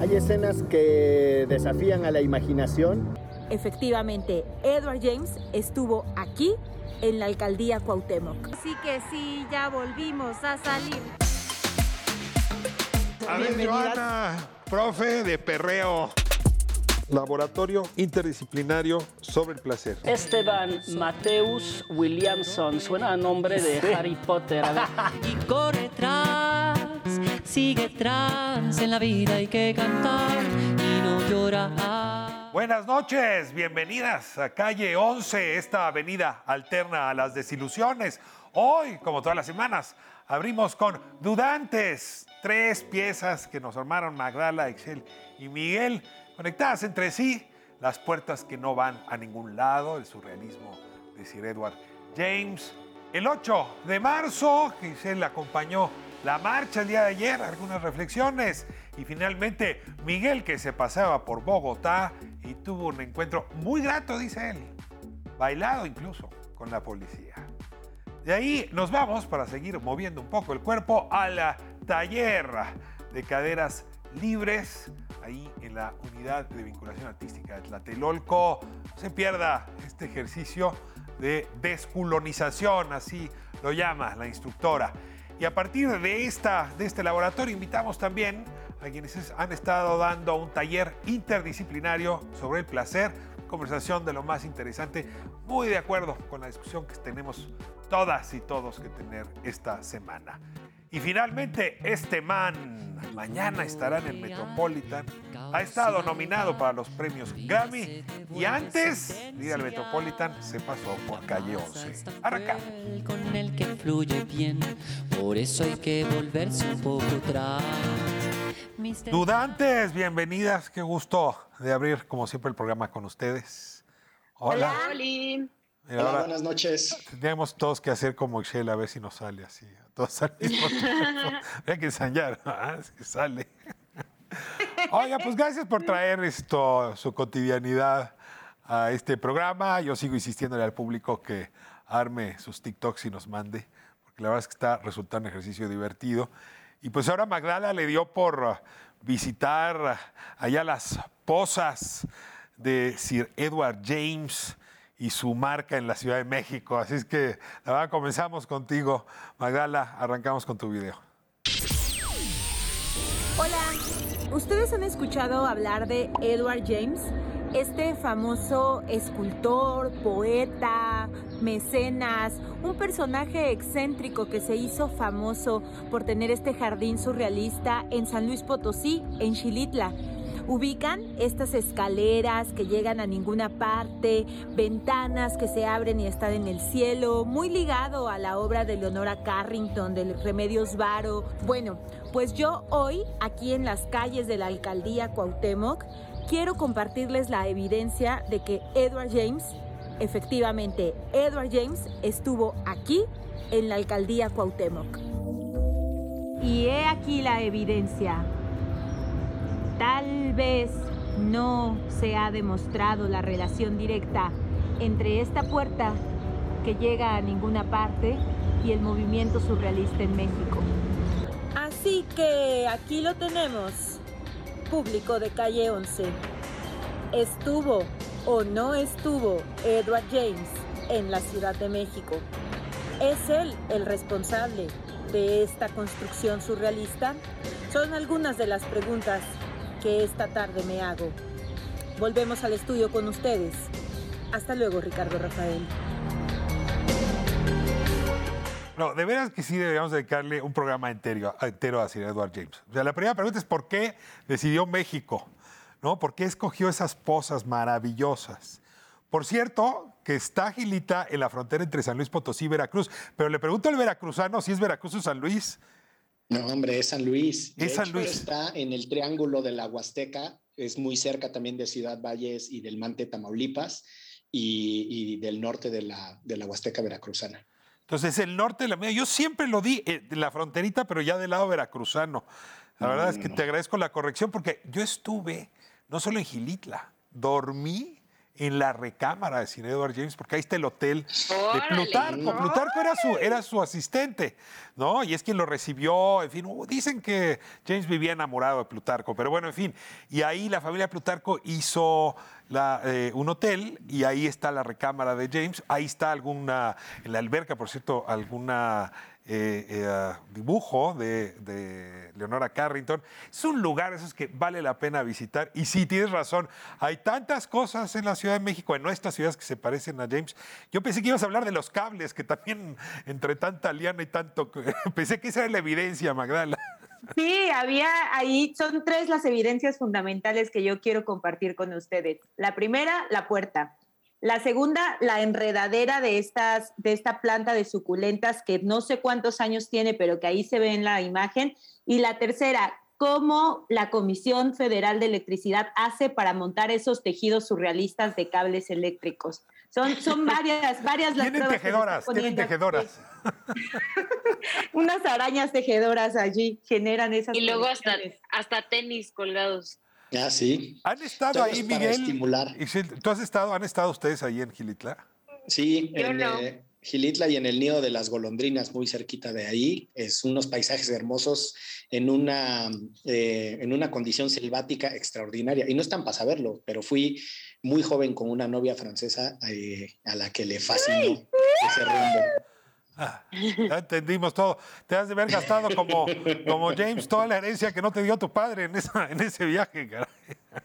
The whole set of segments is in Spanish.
Hay escenas que desafían a la imaginación. Efectivamente, Edward James estuvo aquí en la alcaldía Cuauhtémoc. Así que sí, ya volvimos a salir. A ver, Joana, profe de perreo. Laboratorio interdisciplinario sobre el placer. Esteban Mateus Williamson. Suena a nombre de Harry Potter. A ver. y corre tras, sigue tras, en la vida hay que cantar y no llorar. Buenas noches, bienvenidas a calle 11, esta avenida alterna a las desilusiones. Hoy, como todas las semanas, abrimos con Dudantes, tres piezas que nos armaron Magdala, Excel y Miguel, conectadas entre sí, las puertas que no van a ningún lado, el surrealismo de Sir Edward James. El 8 de marzo, Giselle acompañó la marcha el día de ayer, algunas reflexiones. Y finalmente, Miguel, que se paseaba por Bogotá y tuvo un encuentro muy grato, dice él, bailado incluso con la policía. De ahí nos vamos para seguir moviendo un poco el cuerpo a la taller de caderas libres, ahí en la unidad de vinculación artística de Tlatelolco. No se pierda este ejercicio de desculonización, así lo llama la instructora. Y a partir de, esta, de este laboratorio invitamos también a quienes han estado dando un taller interdisciplinario sobre el placer, conversación de lo más interesante, muy de acuerdo con la discusión que tenemos todas y todos que tener esta semana. Y finalmente, este man mañana estará en el Metropolitan. Ha estado nominado para los premios Grammy y antes de ir al Metropolitan se pasó por calle 11. Arranca. Con el que fluye bien, por eso hay que volverse un poco atrás. Dudantes, bienvenidas. Qué gusto de abrir, como siempre, el programa con ustedes. Hola. Hola. Mira, Hola, buenas noches. Tenemos todos que hacer como Excel a ver si nos sale así. Todos al mismo tiempo. Hay que ensayar. Ah, es que sale. Oiga, pues gracias por traer esto, su cotidianidad a este programa. Yo sigo insistiéndole al público que arme sus TikToks y nos mande, porque la verdad es que está resultando un ejercicio divertido. Y pues ahora Magdala le dio por visitar allá las posas de Sir Edward James y su marca en la Ciudad de México. Así es que, la verdad, comenzamos contigo. Magdala, arrancamos con tu video. Hola, ¿ustedes han escuchado hablar de Edward James? Este famoso escultor, poeta, mecenas, un personaje excéntrico que se hizo famoso por tener este jardín surrealista en San Luis Potosí, en Xilitla. Ubican estas escaleras que llegan a ninguna parte, ventanas que se abren y están en el cielo, muy ligado a la obra de Leonora Carrington, del Remedios Varo. Bueno, pues yo hoy, aquí en las calles de la alcaldía Cuauhtémoc, quiero compartirles la evidencia de que Edward James, efectivamente, Edward James estuvo aquí en la alcaldía Cuauhtémoc. Y he aquí la evidencia. Tal vez no se ha demostrado la relación directa entre esta puerta que llega a ninguna parte y el movimiento surrealista en México. Así que aquí lo tenemos, público de calle 11. ¿Estuvo o no estuvo Edward James en la Ciudad de México? ¿Es él el responsable de esta construcción surrealista? Son algunas de las preguntas que esta tarde me hago. Volvemos al estudio con ustedes. Hasta luego, Ricardo Rafael. No, de veras que sí deberíamos dedicarle un programa entero, entero a Sir Edward James. O sea, la primera pregunta es ¿por qué decidió México? ¿No? ¿Por qué escogió esas posas maravillosas? Por cierto, que está Gilita en la frontera entre San Luis Potosí y Veracruz. Pero le pregunto al veracruzano si es Veracruz o San Luis. No, hombre, es San Luis. De Es San Luis. Está en el triángulo de la Huasteca, es muy cerca también de Ciudad Valles y del Mante, Tamaulipas, y, y del norte de la, de la Huasteca veracruzana. Entonces, el norte de la Yo siempre lo di eh, de la fronterita, pero ya del lado veracruzano. La verdad es que te agradezco la corrección porque yo estuve no solo en Gilitla, dormí en la recámara de Sir Edward James, porque ahí está el hotel de Plutarco. Plutarco era su, era su asistente, ¿no? Y es quien lo recibió, en fin, uh, dicen que James vivía enamorado de Plutarco, pero bueno, en fin. Y ahí la familia Plutarco hizo eh, un hotel y ahí está la recámara de James. Ahí está alguna, en la alberca, por cierto, alguna eh, eh, dibujo de, Leonora Carrington. Es un lugar esos que vale la pena visitar. Y sí, tienes razón, hay tantas cosas en la Ciudad de México, en nuestras ciudades que se parecen a James. Yo pensé que ibas a hablar de los cables, que también entre tanta liana y tanto... pensé que esa era la evidencia, Magdala. Sí, había ahí, son tres las evidencias fundamentales que yo quiero compartir con ustedes. La primera, la puerta. La segunda, la enredadera de, estas, de esta planta de suculentas que no sé cuántos años tiene, pero que ahí se ve en la imagen. Y la tercera, cómo la Comisión Federal de Electricidad hace para montar esos tejidos surrealistas de cables eléctricos. Son, son varias, varias las Tienen tejedoras, tienen tejedoras. Unas arañas tejedoras allí generan esas Y luego hasta, hasta tenis colgados. Ah, sí. ¿Han estado Todo ahí, Miguel? estimular. ¿Tú has estado, han estado ustedes ahí en Gilitla? Sí, Yo en no. eh, Gilitla y en el nido de las golondrinas, muy cerquita de ahí. Es unos paisajes hermosos en una, eh, en una condición selvática extraordinaria. Y no están para saberlo, pero fui muy joven con una novia francesa eh, a la que le fascinó ese rumbo. Ah, ya entendimos todo. Te has de haber gastado como, como James toda la herencia que no te dio tu padre en, esa, en ese viaje, caray.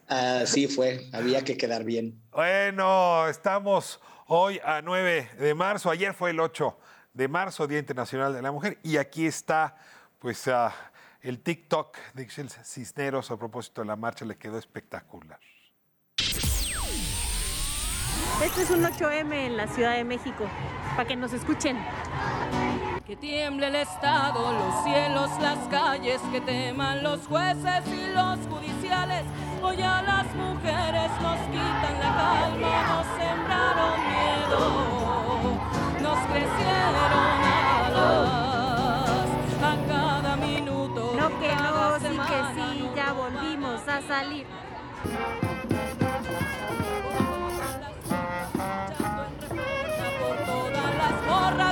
Así fue, había que quedar bien. Bueno, estamos hoy a 9 de marzo. Ayer fue el 8 de marzo, Día Internacional de la Mujer. Y aquí está, pues, ah, el TikTok de Ixel Cisneros a propósito de la marcha. Le quedó espectacular. Este es un 8M en la Ciudad de México, para que nos escuchen. Que tiemble el Estado, los cielos, las calles, que teman los jueces y los judiciales. Hoy a las mujeres nos quitan la calma, nos sembraron miedo, nos crecieron alas a cada minuto. No que no, sí que sí, ya volvimos a salir.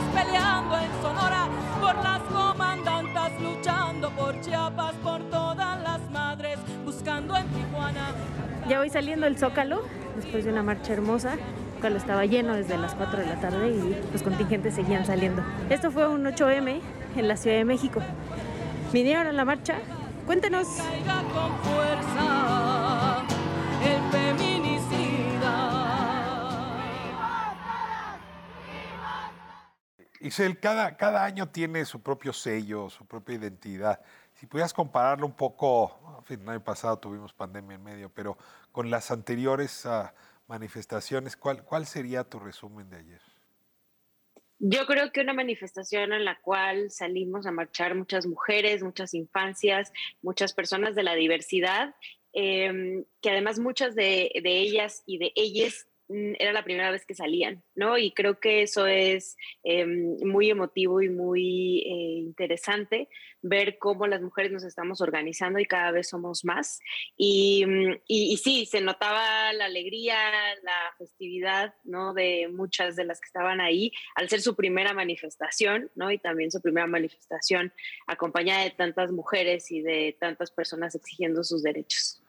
Peleando en Sonora, por las comandantas luchando por Chiapas, por todas las madres buscando en Tijuana. Ya voy saliendo del Zócalo, después de una marcha hermosa. El Zócalo estaba lleno desde las 4 de la tarde y los contingentes seguían saliendo. Esto fue un 8M en la Ciudad de México. ¿Vinieron a la marcha? Cuéntenos. Caiga con fuerza el Ixel, cada, cada año tiene su propio sello, su propia identidad. Si pudieras compararlo un poco, en fin, el año pasado tuvimos pandemia en medio, pero con las anteriores ah, manifestaciones, ¿cuál, ¿cuál sería tu resumen de ayer? Yo creo que una manifestación en la cual salimos a marchar muchas mujeres, muchas infancias, muchas personas de la diversidad, eh, que además muchas de, de ellas y de ellas era la primera vez que salían, ¿no? Y creo que eso es eh, muy emotivo y muy eh, interesante ver cómo las mujeres nos estamos organizando y cada vez somos más. Mm, y, y sí, se notaba la alegría, la festividad, ¿no? De muchas de las que estaban ahí, al ser su primera manifestación, ¿no? Y también su primera manifestación acompañada de tantas mujeres y de tantas personas exigiendo sus derechos.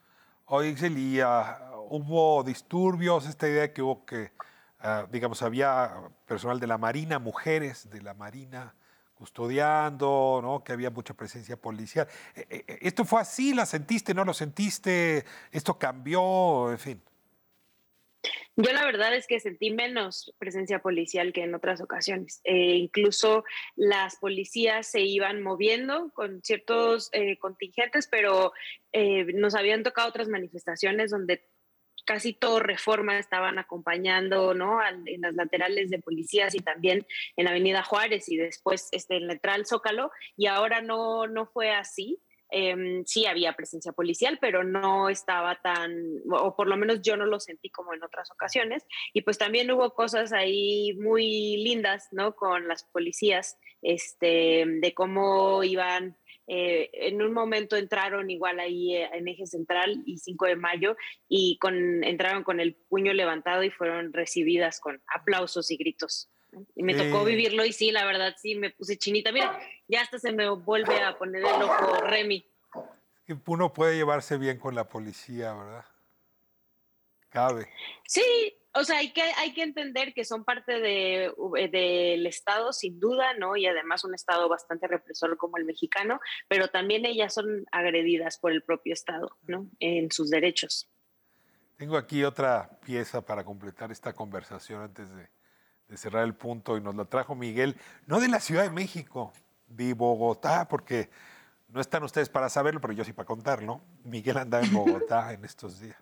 Oye, Ixel, y ah, hubo disturbios, esta idea que hubo que, ah, digamos, había personal de la Marina, mujeres de la Marina custodiando, ¿no? que había mucha presencia policial. Eh, eh, ¿Esto fue así? ¿La sentiste? ¿No lo sentiste? ¿Esto cambió? En fin. Yo la verdad es que sentí menos presencia policial que en otras ocasiones. Eh, incluso las policías se iban moviendo con ciertos eh, contingentes, pero eh, nos habían tocado otras manifestaciones donde casi todo reforma estaban acompañando, ¿no? Al- en las laterales de policías y también en Avenida Juárez y después este, en la entrada al Zócalo. Y ahora no, no fue así. Em, sí había presencia policial, pero no estaba tan, o por lo menos yo no lo sentí como en otras ocasiones. Y pues también hubo cosas ahí muy lindas, ¿no? Con las policías, este, de cómo iban eh, en un momento entraron igual ahí eh, en Eje Central y 5 de mayo y con, entraron con el puño levantado y fueron recibidas con aplausos y gritos. Y me tocó vivirlo y sí, la verdad sí, me puse chinita. Mira, ya hasta se me vuelve a poner el ojo Remy. Uno puede llevarse bien con la policía, ¿verdad? Cabe. Sí, o sea, hay que, hay que entender que son parte de, del Estado, sin duda, ¿no? Y además un Estado bastante represor como el mexicano, pero también ellas son agredidas por el propio Estado, ¿no? En sus derechos. Tengo aquí otra pieza para completar esta conversación antes de, de cerrar el punto y nos la trajo Miguel, no de la Ciudad de México, de Bogotá, porque no están ustedes para saberlo, pero yo sí para contarlo. Miguel anda en Bogotá en estos días.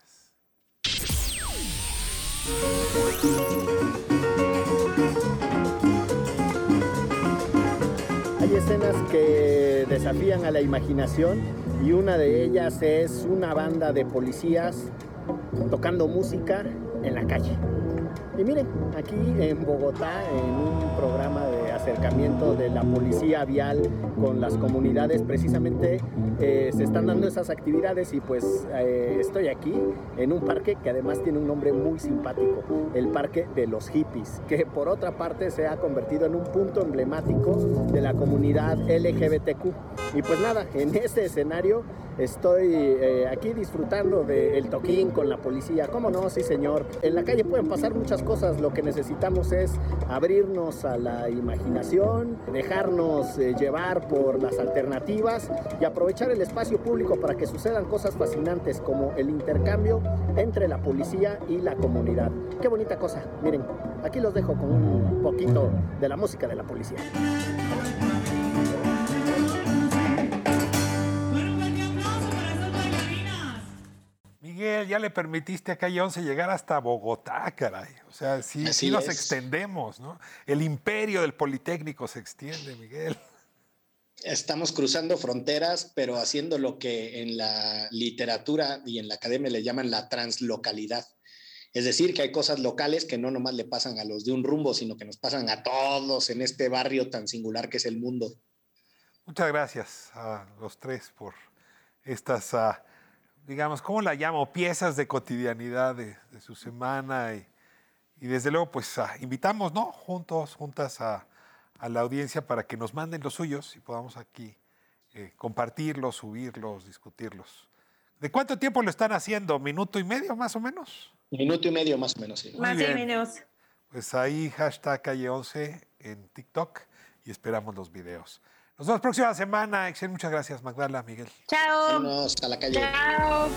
Hay escenas que desafían a la imaginación y una de ellas es una banda de policías tocando música en la calle. Y miren, aquí en Bogotá, en un programa de acercamiento de la policía vial con las comunidades, precisamente eh, se están dando esas actividades y pues eh, estoy aquí en un parque que además tiene un nombre muy simpático, el Parque de los Hippies, que por otra parte se ha convertido en un punto emblemático de la comunidad LGBTQ. Y pues nada, en este escenario estoy eh, aquí disfrutando del toquín con la policía. ¿Cómo no? Sí, señor. En la calle pueden pasar muchas cosas. Lo que necesitamos es abrirnos a la imaginación, dejarnos eh, llevar por las alternativas y aprovechar el espacio público para que sucedan cosas fascinantes como el intercambio entre la policía y la comunidad. Qué bonita cosa. Miren, aquí los dejo con un poquito de la música de la policía. Miguel, ya le permitiste a Calle 11 llegar hasta Bogotá, caray. O sea, sí, sí nos es. extendemos, ¿no? El imperio del Politécnico se extiende, Miguel. Estamos cruzando fronteras, pero haciendo lo que en la literatura y en la academia le llaman la translocalidad. Es decir, que hay cosas locales que no nomás le pasan a los de un rumbo, sino que nos pasan a todos en este barrio tan singular que es el mundo. Muchas gracias a los tres por estas, ah, digamos, ¿cómo la llamo? Piezas de cotidianidad de, de su semana y, y desde luego, pues ah, invitamos, ¿no? Juntos, juntas a, a la audiencia para que nos manden los suyos y podamos aquí eh, compartirlos, subirlos, discutirlos. ¿De cuánto tiempo lo están haciendo? ¿Minuto y medio más o menos? Minuto y medio más o menos. sí. Más bien. menos. Pues ahí hashtag calle 11 en TikTok y esperamos los videos. Nos vemos próxima semana. Excel, muchas gracias, Magdala, Miguel. Chao. Vámonos a la calle. Chao.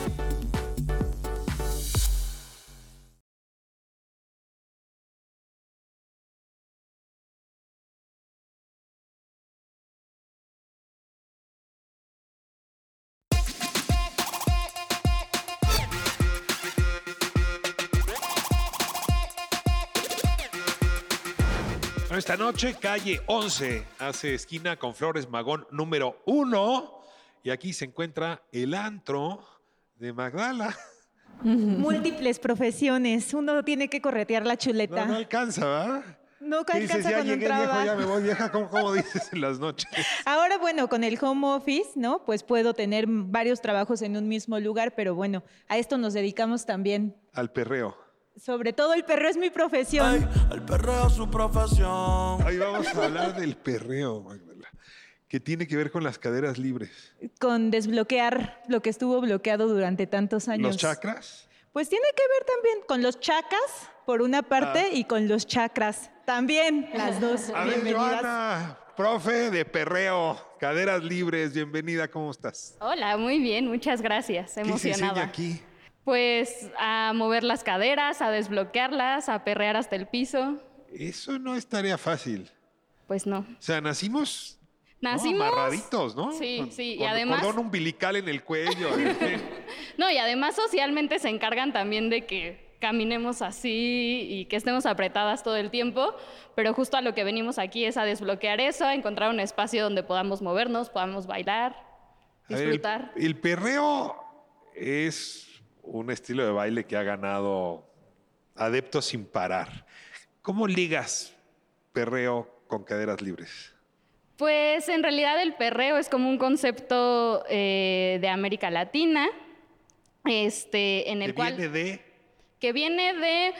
Esta noche, calle 11, hace esquina con Flores Magón número 1. Y aquí se encuentra el antro de Magdala. Múltiples profesiones. Uno tiene que corretear la chuleta. no alcanza, ¿verdad? No ¿Qué dices? alcanza Ya un llegué, viejo, ya me voy, vieja. ¿Cómo, cómo dices en las noches? Ahora, bueno, con el home office, ¿no? Pues puedo tener varios trabajos en un mismo lugar, pero bueno, a esto nos dedicamos también. Al perreo. Sobre todo el perro es mi profesión. El perreo es su profesión. Ahí vamos a hablar del perreo, Magdala, que tiene que ver con las caderas libres. Con desbloquear lo que estuvo bloqueado durante tantos años. ¿Los chakras? Pues tiene que ver también con los chacas, por una parte, Ah. y con los chakras. También, las dos. A ver, Bienvenidas. Joana, profe de perreo, caderas libres, bienvenida, ¿cómo estás? Hola, muy bien, muchas gracias. ¿Qué se enseña Emocionada. aquí? Pues a mover las caderas, a desbloquearlas, a perrear hasta el piso. Eso no es tarea fácil. Pues no. O sea, nacimos ¿no? Nacimos. amarraditos, ¿no? Sí, Con- sí, y además- Cordón umbilical en el cuello. No, y además socialmente se encargan también de que caminemos así y que estemos apretadas todo el tiempo, pero justo a lo que venimos aquí es a desbloquear eso, a encontrar un espacio donde podamos movernos, podamos bailar, A ver, el- disfrutar. el, perreo es un estilo de baile que ha ganado adeptos sin parar. ¿Cómo ligas perreo con caderas libres? Pues en realidad el perreo es como un concepto eh, de América Latina, este, en el que cual viene de... que viene de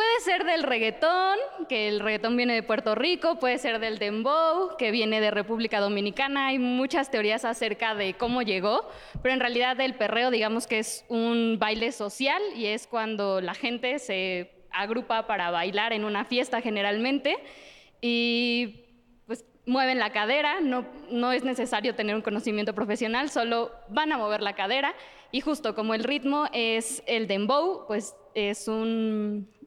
puede ser del reggaetón, que el reggaetón viene de Puerto Rico, puede ser del dembow, que viene de República Dominicana. Hay muchas teorías acerca de cómo llegó, pero en realidad el perreo, digamos que es un baile social y es cuando la gente se agrupa para bailar en una fiesta generalmente y pues mueven la cadera, no, no es necesario tener un conocimiento profesional, solo van a mover la cadera y justo como el ritmo es el dembow, pues es un,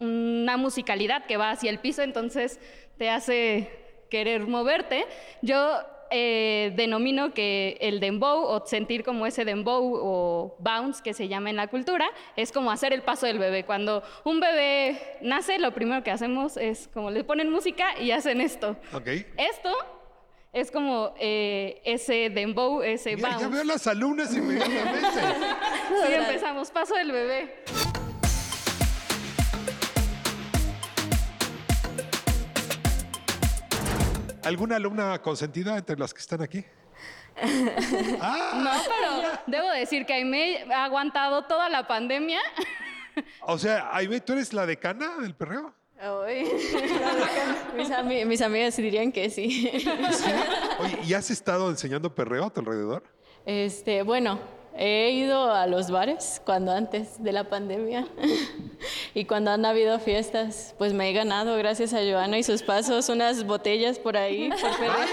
una musicalidad que va hacia el piso, entonces te hace querer moverte. Yo eh, denomino que el dembow o sentir como ese dembow o bounce que se llama en la cultura es como hacer el paso del bebé. Cuando un bebé nace, lo primero que hacemos es como le ponen música y hacen esto. Esto es como eh, ese dembow, ese Mira, bounce. ya veo las alumnas inmediatamente. Sí, empezamos, paso del bebé. ¿Alguna alumna consentida entre las que están aquí? Ah, No, pero debo decir que Aime ha aguantado toda la pandemia. o sea, Aime, ¿tú eres la decana del perreo? Ay, mis, ami- mis amigas dirían que sí. Oye, ¿y has estado enseñando perreo a tu alrededor? Este, bueno, he ido a los bares cuando antes de la pandemia y cuando han habido fiestas, pues me he ganado gracias a Joana y sus pasos unas botellas por ahí. por perrear.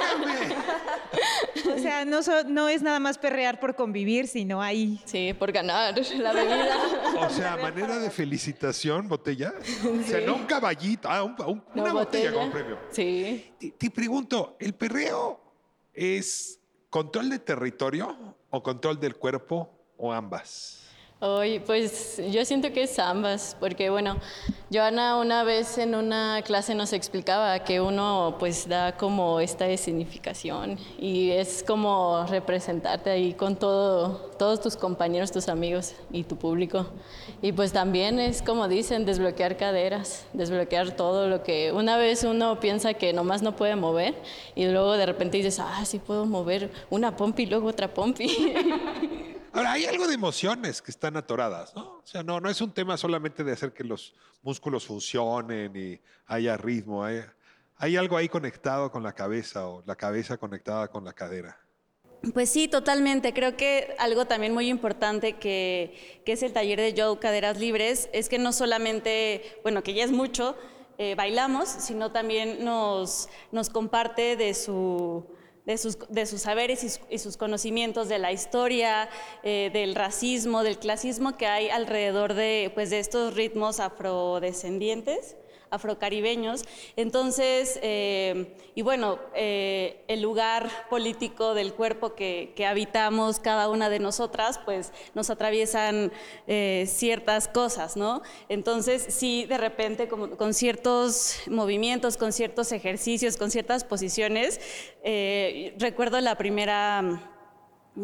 O sea, no, so- no es nada más perrear por convivir, sino ahí. Sí, por ganar la bebida. O sea, manera de felicitación, botella. O sea, no un caballito, ah, un- un- No, una botella botella. como premio. Sí. Te, te pregunto, ¿el perreo es control de territorio o control del cuerpo o ambas? Oye, pues yo siento que es ambas, porque bueno, Joana una vez en una clase nos explicaba que uno pues da como esta significación y es como representarte ahí con todo, todos tus compañeros, tus amigos y tu público. Y pues también es como dicen, desbloquear caderas, desbloquear todo lo que una vez uno piensa que nomás no puede mover y luego de repente dices, ah, sí puedo mover una pompi y luego otra pompi. Ahora, hay algo de emociones que están atoradas, ¿no? O sea, no, no es un tema solamente de hacer que los músculos funcionen y haya ritmo. Hay, algo ahí conectado con la cabeza o la cabeza conectada con la cadera. Pues sí, totalmente. Creo que algo también muy importante que, es el taller de Joe Caderas Libres es que no solamente, bueno, que ya es mucho, eh, bailamos, sino también nos comparte de su de sus, de sus saberes y, y sus conocimientos de la historia, eh, del racismo, del clasismo que hay alrededor de, pues, de estos ritmos afrodescendientes afrocaribeños. Entonces, eh, y bueno, eh, el lugar político del cuerpo que, habitamos cada una de nosotras, pues nos atraviesan eh, ciertas cosas, ¿no? Entonces, sí, de repente, con ciertos movimientos, con ciertos ejercicios, con ciertas posiciones, recuerdo la primera...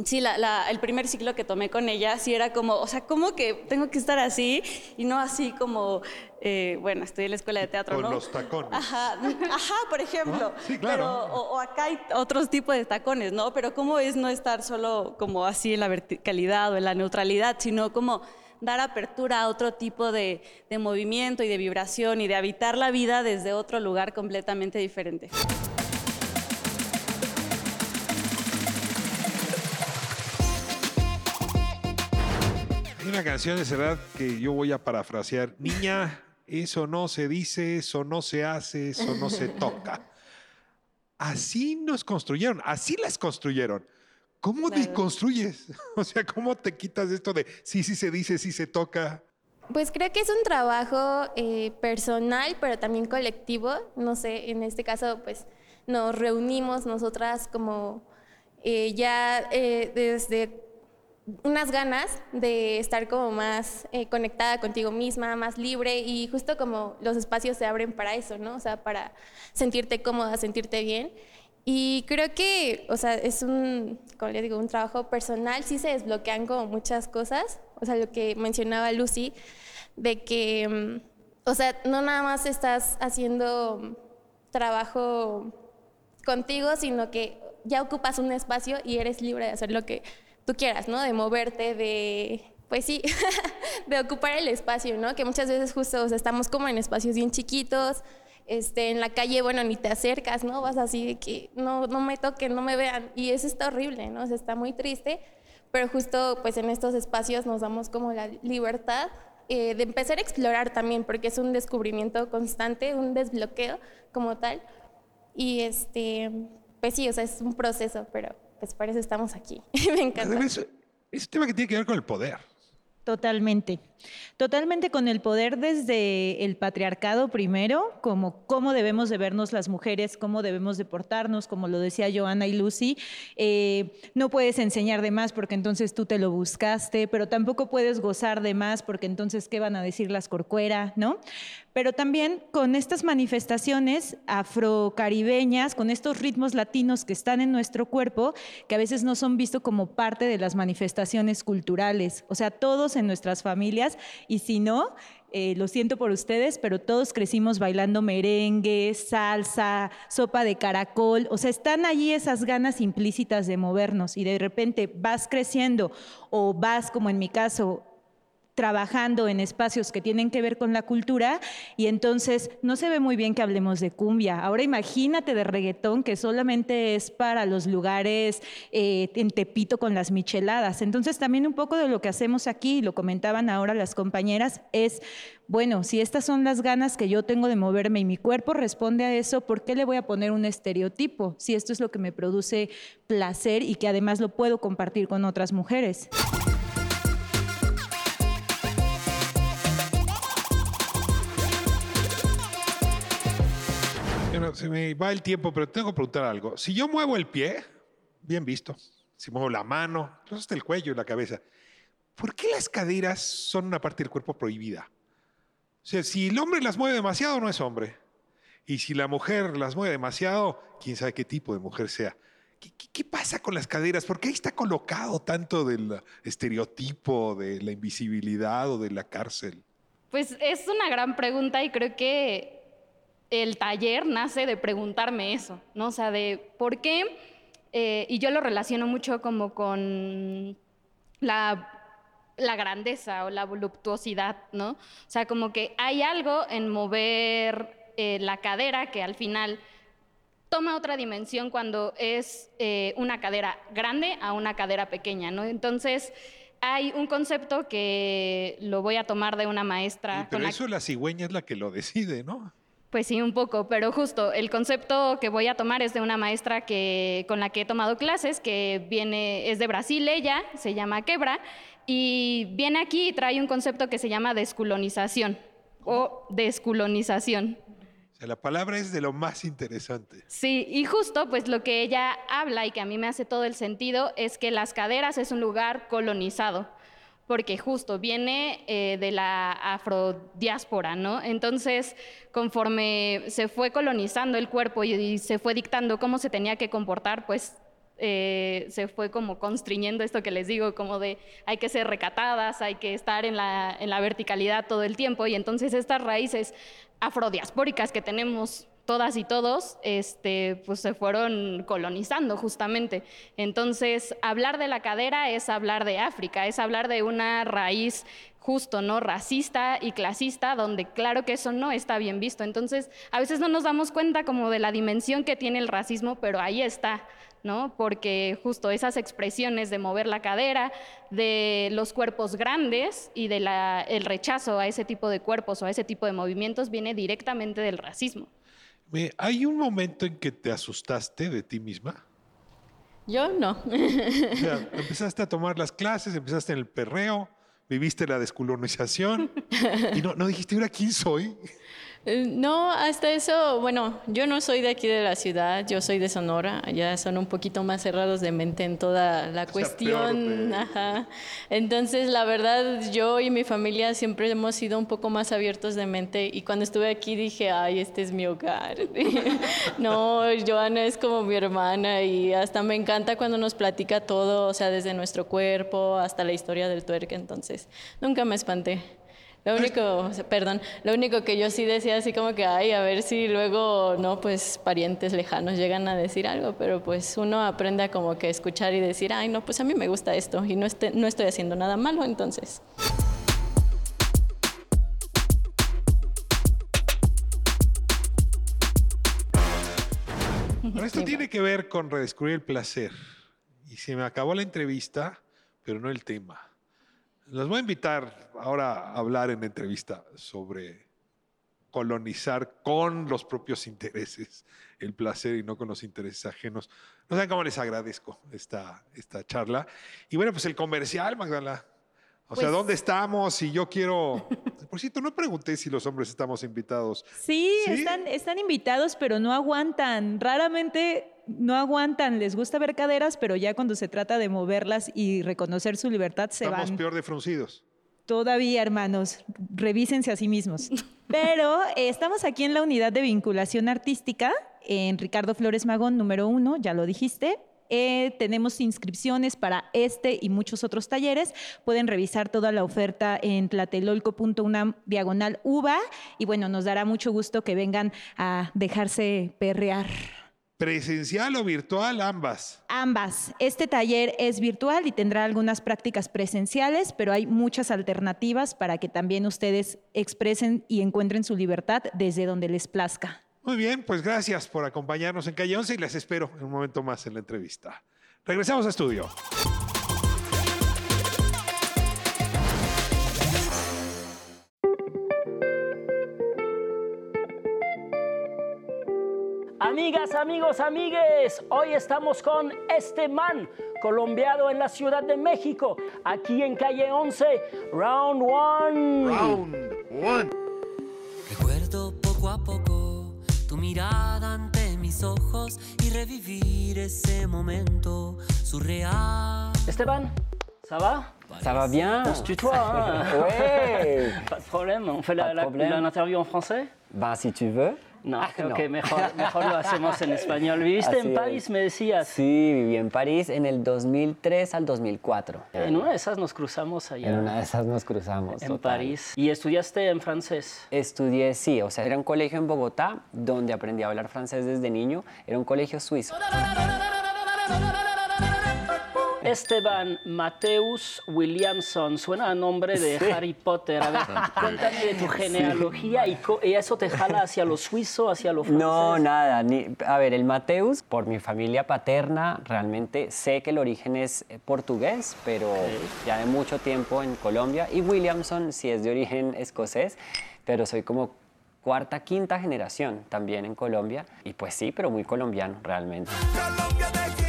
Sí, la- la- el primer ciclo que tomé con ella, sí era como, o sea, ¿cómo que tengo que estar así y no así como, eh, bueno, estoy en la escuela de teatro, Con ¿no? los tacones. Ajá, ajá, por ejemplo. Sí, claro. Pero, o, o acá hay otros tipos de tacones, ¿no? Pero ¿cómo es no estar solo como así en la verticalidad o en la neutralidad, sino como dar apertura a otro tipo de, de movimiento y de vibración y de habitar la vida desde otro lugar completamente diferente? Una canción de Serrat que yo voy a parafrasear. Niña, eso no se dice, eso no se hace, eso no se toca. Así nos construyeron, así las construyeron. ¿Cómo deconstruyes? O sea, ¿cómo te quitas esto de sí, sí se dice, sí se toca? Pues creo que es un trabajo eh, personal, pero también colectivo. No sé, en este caso, pues nos reunimos nosotras como eh, ya eh, desde unas ganas de estar como más eh, conectada contigo misma, más libre y justo como los espacios se abren para eso, ¿no? O sea, para sentirte cómoda, sentirte bien. Y creo que, o sea, es un, como le digo, un trabajo personal, sí se desbloquean como muchas cosas, o sea, lo que mencionaba Lucy, de que, mm, o sea, no nada más estás haciendo trabajo contigo, sino que ya ocupas un espacio y eres libre de hacer lo que tú quieras, ¿no? De moverte, de, pues sí, de ocupar el espacio, ¿no? Que muchas veces justo estamos como en espacios bien chiquitos, este, en la calle, bueno, ni te acercas, ¿no? Vas así de que no, no me toquen, no me vean. Y eso está horrible, ¿no? O sea, está muy triste, pero justo pues en estos espacios nos damos como la libertad eh, de empezar a explorar también, porque es un descubrimiento constante, un desbloqueo como tal. Y este, pues sí, o sea, es un proceso, pero pues por eso estamos aquí. Me encanta. Es, es un tema que tiene que ver con el poder. Totalmente. Totalmente con el poder desde el patriarcado primero, como cómo debemos de vernos las mujeres, cómo debemos de portarnos, como lo decía Joana y Lucy. Eh, no puedes enseñar de más porque entonces tú te lo buscaste, pero tampoco puedes gozar de más porque entonces qué van a decir las corcuera, ¿no? Pero también con estas manifestaciones afrocaribeñas, con estos ritmos latinos que están en nuestro cuerpo, que a veces no son vistos como parte de las manifestaciones culturales. O sea, todos en nuestras familias y si no, eh, lo siento por ustedes, pero todos crecimos bailando merengue, salsa, sopa de caracol, o sea, están allí esas ganas implícitas de movernos y de repente vas creciendo o vas, como en mi caso, trabajando en espacios que tienen que ver con la cultura y entonces no se ve muy bien que hablemos de cumbia. Ahora imagínate de reggaetón que solamente es para los lugares eh, en Tepito con las micheladas. Entonces también un poco de lo que hacemos aquí, lo comentaban ahora las compañeras, es, bueno, si estas son las ganas que yo tengo de moverme y mi cuerpo responde a eso, ¿por qué le voy a poner un estereotipo? Si esto es lo que me produce placer y que además lo puedo compartir con otras mujeres. Se me va el tiempo, pero tengo que preguntar algo. Si yo muevo el pie, bien visto. Si muevo la mano, incluso hasta el cuello y la cabeza. ¿Por qué las caderas son una parte del cuerpo prohibida? O sea, si el hombre las mueve demasiado, no es hombre. Y si la mujer las mueve demasiado, quién sabe qué tipo de mujer sea. ¿Qué, qué pasa con las caderas? ¿Por qué ahí está colocado tanto del estereotipo, de la invisibilidad o de la cárcel? Pues es una gran pregunta y creo que el taller nace de preguntarme eso, ¿no? O sea, de por qué, eh, y yo lo relaciono mucho como con la, grandeza o la voluptuosidad, ¿no? O sea, como que hay algo en mover eh, la cadera que al final toma otra dimensión cuando es eh, una cadera grande a una cadera pequeña, ¿no? Entonces, hay un concepto que lo voy a tomar de una maestra. pero eso la cigüeña es la que lo decide, ¿no? Pues sí, un poco, pero justo el concepto que voy a tomar es de una maestra que, con la que he tomado clases, que viene, es de Brasil ella, se llama Quebra, y viene aquí y trae un concepto que se llama descolonización o descolonización. O sea, la palabra es de lo más interesante. Sí, y justo pues lo que ella habla y que a mí me hace todo el sentido es que las caderas es un lugar colonizado porque justo viene eh, de la afrodiáspora, ¿no? Entonces, conforme se fue colonizando el cuerpo y, se fue dictando cómo se tenía que comportar, pues eh, se fue como constriñendo esto que les digo, como de hay que ser recatadas, hay que estar en la, en la verticalidad todo el tiempo, y entonces estas raíces afrodiaspóricas que tenemos todas y todos, este, pues se fueron colonizando justamente. Entonces, hablar de la cadera es hablar de África, es hablar de una raíz justo, ¿no? Racista y clasista, donde claro que eso no está bien visto. Entonces, a veces no nos damos cuenta como de la dimensión que tiene el racismo, pero ahí está, ¿no? Porque justo esas expresiones de mover la cadera, de los cuerpos grandes y del el rechazo a ese tipo de cuerpos o a ese tipo de movimientos viene directamente del racismo. ¿Hay un momento en que te asustaste de ti misma? Yo no. O sea, empezaste a tomar las clases, empezaste en el perreo, viviste la descolonización y no, no dijiste, ¿ahora quién soy? Eh, no, hasta eso, bueno, yo no soy de aquí de la ciudad, yo soy de Sonora, allá son un poquito más cerrados de mente en toda la cuestión. Ajá. Entonces, la verdad, yo y mi familia siempre hemos sido un poco más abiertos de mente y cuando estuve aquí dije, ay, este es mi hogar. no, Joana es como mi hermana y hasta me encanta cuando nos platica todo, o sea, desde nuestro cuerpo hasta la historia del tuerque, entonces, nunca me espanté. Lo único, perdón, lo único que yo sí decía así como que, ay, a ver si luego, no, pues parientes lejanos llegan a decir algo, pero pues uno aprende a como que escuchar y decir, ay, no, pues a mí me gusta esto y no, este- no estoy haciendo nada malo, entonces. Esto tiene que ver con redescubrir el placer. Y se me acabó la entrevista, pero no el tema. Los voy a invitar ahora a hablar en entrevista sobre colonizar con los propios intereses el placer y no con los intereses ajenos. No saben cómo les agradezco esta, esta charla. Y bueno, pues el comercial, Magdala. O sea, Pues- ¿dónde estamos? Y yo quiero... Por cierto, no pregunté si los hombres estamos invitados. Sí, Están, están invitados, pero no aguantan. Raramente no aguantan. Les gusta ver caderas, pero ya cuando se trata de moverlas y reconocer su libertad, se Estamos van. peor de fruncidos. Todavía, hermanos, revísense a sí mismos. Pero eh, estamos aquí en la unidad de vinculación artística, en Ricardo Flores Magón, número uno, ya lo dijiste. Eh, tenemos inscripciones para este y muchos otros talleres. Pueden revisar toda la oferta en tlatelolco.unam diagonal uva. Y bueno, nos dará mucho gusto que vengan a dejarse perrear. ¿Presencial o virtual? Ambas. Ambas. Este taller es virtual y tendrá algunas prácticas presenciales, pero hay muchas alternativas para que también ustedes expresen y encuentren su libertad desde donde les plazca. Muy bien, pues gracias por acompañarnos en Calle 11 y les espero en un momento más en la entrevista. Regresamos a estudio. Amigas, amigos, amigues, hoy estamos con este man, colombiano en la Ciudad de México, aquí en calle 11, round one. Round one. Recuerdo poco a poco tu mirada ante mis ojos y revivir ese momento surreal. Esteban, ça va Ça va bien On se tutoie, hein Ouais. Pas de problème, on fait l'interview en français Ben, si tu veux. No, Ah, ok, no. Mejor, mejor lo hacemos en español. ¿Viviste Así en París, es. me decías? Sí, viví en París en el 2003 al 2004. En una de esas nos cruzamos allá. En una de esas nos cruzamos. En total. París. ¿Y estudiaste en francés? Estudié, sí, o sea, era un colegio en Bogotá donde aprendí a hablar francés desde niño. Era un colegio suizo. Esteban Mateus Williamson, suena a nombre de Sí. Harry Potter. A ver, cuéntame de tu genealogía y, co- y eso te jala hacia lo suizo, hacia lo francés. No, nada. Ni, a ver, el Mateus, por mi familia paterna, realmente sé que el origen es eh, portugués, pero ya de mucho tiempo en Colombia. Y Williamson sí es de origen escocés, pero soy como cuarta, quinta generación también en Colombia. Y pues sí, pero muy colombiano realmente. Tu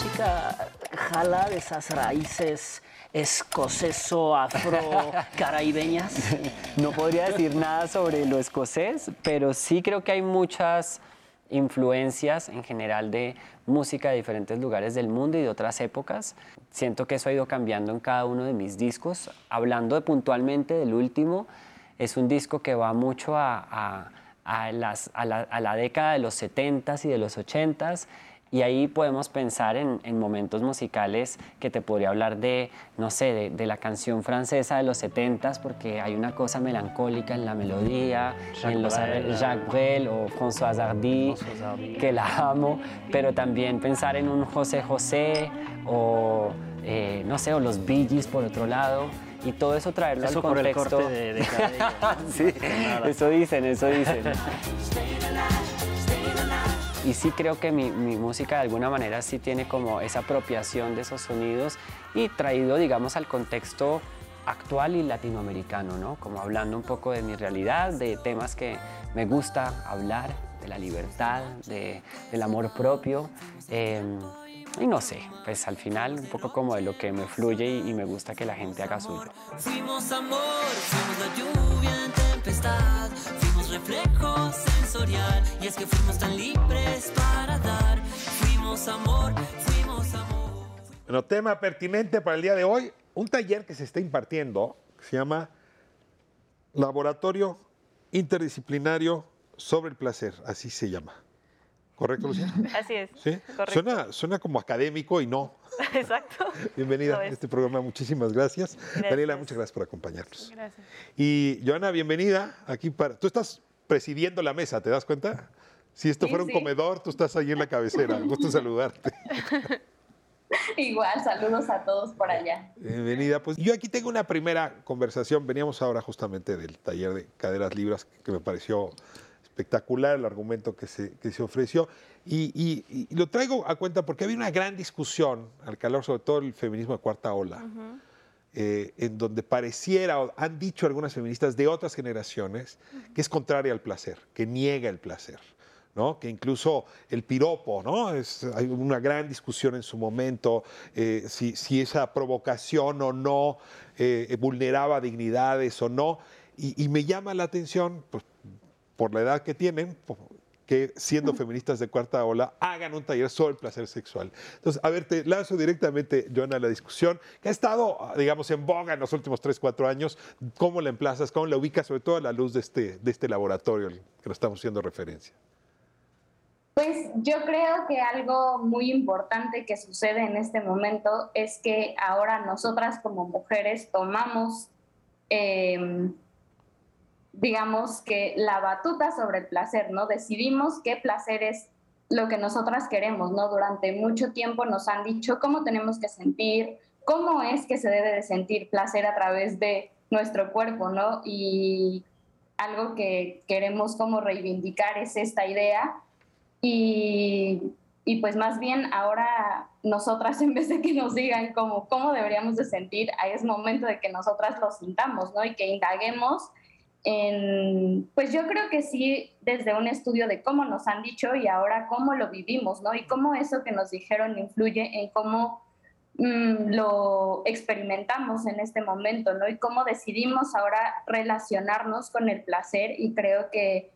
música jala de esas raíces escoceso-afro-caraibeñas. No podría decir nada sobre lo escocés, pero sí creo que hay muchas influencias en general de música de diferentes lugares del mundo y de otras épocas. Siento que eso ha ido cambiando en cada uno de mis discos. Hablando de puntualmente del último, es un disco que va mucho a, a- a las- a la, a la década de los 70s y de los 80s. Y ahí podemos pensar en, en momentos musicales que te podría hablar de, no sé, de, de la canción francesa de los 70s, porque hay una cosa melancólica en la melodía, Jacques en los Brel. Jacques Brel o François Hardy, que la amo, pero también pensar en un José José o, eh, no sé, o los Bee Gees por otro lado. Y todo eso traerlo Eso al por el contexto. corte de- de cabello, sí, eso dicen, eso dicen. Y sí creo que mi, mi música de alguna manera sí tiene como esa apropiación de esos sonidos y traído, digamos, al contexto actual y latinoamericano, ¿no? Como hablando un poco de mi realidad, de temas que me gusta hablar, de la libertad, de- del amor propio. eh, y no sé, pues al final un poco como de lo que me fluye y, y me gusta que la gente haga suyo. Fuimos amor, fuimos la lluvia en tempestad, reflejo sensorial y es que fuimos tan libres para dar. Fuimos amor, fuimos amor. Bueno, tema pertinente para el día de hoy, un taller que se está impartiendo, que se llama Laboratorio Interdisciplinario sobre el Placer, así se llama. ¿Correcto, Lucía? Así es. Sí. Correcto. Suena, suena como académico y no. Exacto. Bienvenida a es. este programa, muchísimas gracias. Gracias. Daniela, muchas gracias por acompañarnos. Gracias. Y Joana, bienvenida aquí para. Tú estás presidiendo la mesa, ¿te das cuenta? Si esto Sí, fuera un sí. comedor, tú estás ahí en la cabecera. Gusto saludarte. Igual, saludos a todos por allá. Bienvenida. Pues yo aquí tengo una primera conversación. Veníamos ahora justamente del taller de caderas libras que me pareció espectacular el argumento que se, que se ofreció. Y, y- y lo traigo a cuenta porque había una gran discusión al calor, sobre todo el feminismo de cuarta ola, eh, en donde pareciera, o han dicho algunas feministas de otras generaciones, que es contraria al placer, que niega el placer. ¿no? que incluso el piropo, ¿no? Es, hay una gran discusión en su momento, eh, si, si esa provocación o no eh, vulneraba dignidades o no, y, y me llama la atención, pues, por la edad que tienen, que siendo feministas de cuarta ola, hagan un taller sobre el placer sexual. Entonces, a ver, te lanzo directamente, Joana, a la discusión, que ha estado, digamos, en boga en los últimos 3, 4 años. ¿Cómo la emplazas? ¿Cómo la ubicas? Sobre todo a la luz de este, de este laboratorio al que nos estamos haciendo referencia. Pues yo creo que algo muy importante que sucede en este momento es que ahora nosotras como mujeres tomamos, eh, digamos que la batuta sobre el placer, ¿no? Decidimos qué placer es lo que nosotras queremos, ¿no? Durante mucho tiempo nos han dicho cómo tenemos que sentir, cómo es que se debe de sentir placer a través de nuestro cuerpo, ¿no? Y algo que queremos como reivindicar es esta idea y, y pues más bien ahora nosotras en vez de que nos digan cómo, cómo deberíamos de sentir, es momento de que nosotras lo sintamos, ¿no? Y que indaguemos en, pues yo creo que sí, desde un estudio de cómo nos han dicho y ahora cómo lo vivimos, ¿no? Y cómo eso que nos dijeron influye en cómo mm, lo experimentamos en este momento, ¿no? Y cómo decidimos ahora relacionarnos con el placer y creo que